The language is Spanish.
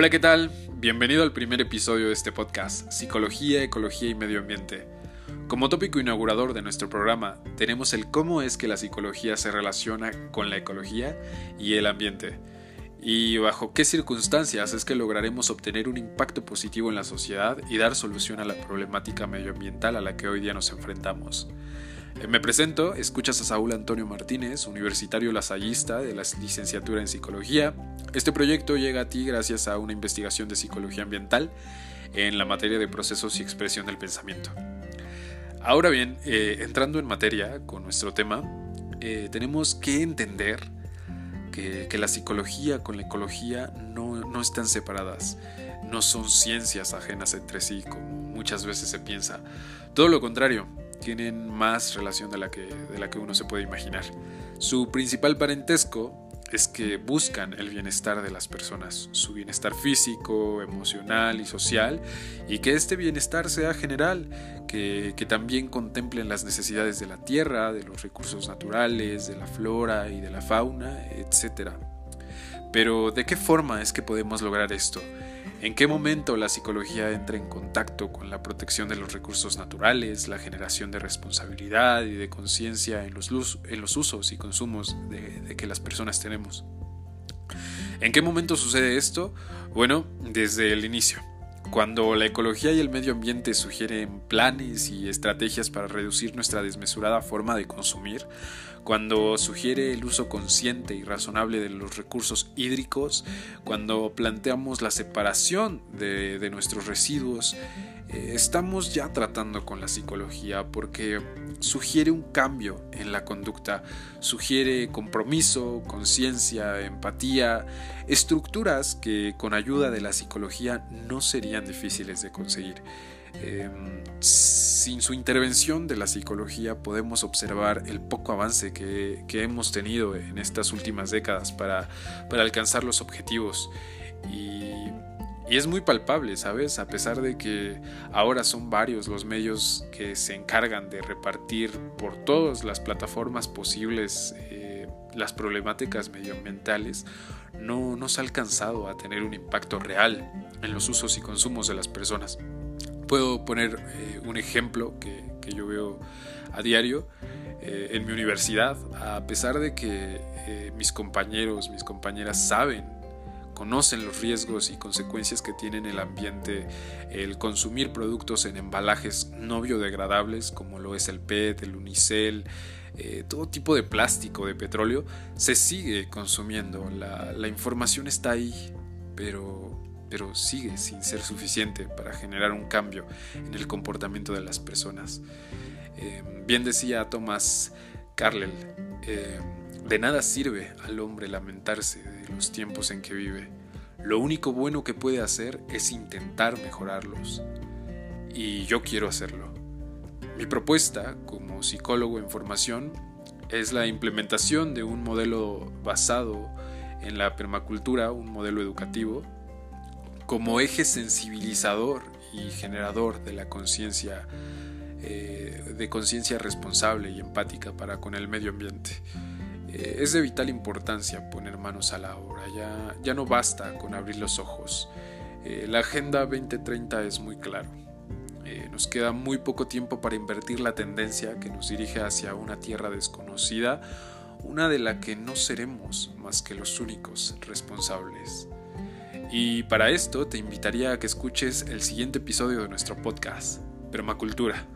Hola, ¿qué tal? Bienvenido al primer episodio de este podcast, Psicología, Ecología y Medio Ambiente. Como tópico inaugurador de nuestro programa, tenemos el cómo es que la psicología se relaciona con la ecología y el ambiente, y bajo qué circunstancias es que lograremos obtener un impacto positivo en la sociedad y dar solución a la problemática medioambiental a la que hoy día nos enfrentamos. Eh, me presento, escuchas a Saúl Antonio Martínez, universitario lasallista de la licenciatura en Psicología. Este proyecto llega a ti gracias a una investigación de psicología ambiental en la materia de procesos y expresión del pensamiento. Ahora bien, eh, entrando en materia con nuestro tema, eh, tenemos que entender que, la psicología con la ecología no, no están separadas, no son ciencias ajenas entre sí como muchas veces se piensa. Todo lo contrario, tienen más relación de la que, de la que uno se puede imaginar. Su principal parentesco es que buscan el bienestar de las personas, su bienestar físico, emocional y social, y que este bienestar sea general, que, que, también contemplen las necesidades de la tierra, de los recursos naturales, de la flora y de la fauna, etc. Pero ¿de qué forma es que podemos lograr esto? ¿En qué momento la psicología entra en contacto con la protección de los recursos naturales, la generación de responsabilidad y de conciencia en, los, usos y consumos de que las personas tenemos? ¿En qué momento sucede esto? Bueno, desde el inicio. Cuando la ecología y el medio ambiente sugieren planes y estrategias para reducir nuestra desmesurada forma de consumir, cuando sugiere el uso consciente y razonable de los recursos hídricos, cuando planteamos la separación de, nuestros residuos, eh, estamos ya tratando con la psicología porque sugiere un cambio en la conducta, sugiere compromiso, conciencia, empatía, estructuras que con ayuda de la psicología no serían difíciles de conseguir. Em, sin su intervención de la psicología podemos observar el poco avance que, hemos tenido en estas últimas décadas para, alcanzar los objetivos. Y, es muy palpable, ¿sabes? A pesar de que ahora son varios los medios que se encargan de repartir por todas las plataformas posibles eh, las problemáticas medioambientales, no nos ha alcanzado a tener un impacto real en los usos y consumos de las personas. Puedo poner eh, un ejemplo que, yo veo a diario eh, en mi universidad, a pesar de que eh, mis compañeros, mis compañeras saben, conocen los riesgos y consecuencias que tiene en el ambiente el consumir productos en embalajes no biodegradables como lo es el PET, el unicel, todo tipo de plástico, de petróleo, se sigue consumiendo. La, la información está ahí, pero pero sigue sin ser suficiente para generar un cambio en el comportamiento de las personas. Em, bien decía Thomas Carlyle, em, de nada sirve al hombre lamentarse de los tiempos en que vive. Lo único bueno que puede hacer es intentar mejorarlos. Y yo quiero hacerlo. Mi propuesta como psicólogo en formación es la implementación de un modelo basado en la permacultura, un modelo educativo como eje sensibilizador y generador de la conciencia, eh, de conciencia responsable y empática para con el medio ambiente. Eh, es de vital importancia poner manos a la obra, ya, ya no basta con abrir los ojos. Eh, la Agenda 2030 es muy claro. nos queda muy poco tiempo para invertir la tendencia que nos dirige hacia una tierra desconocida, una de la que no seremos más que los únicos responsables. Y para esto te invitaría a que escuches el siguiente episodio de nuestro podcast, Permacultura,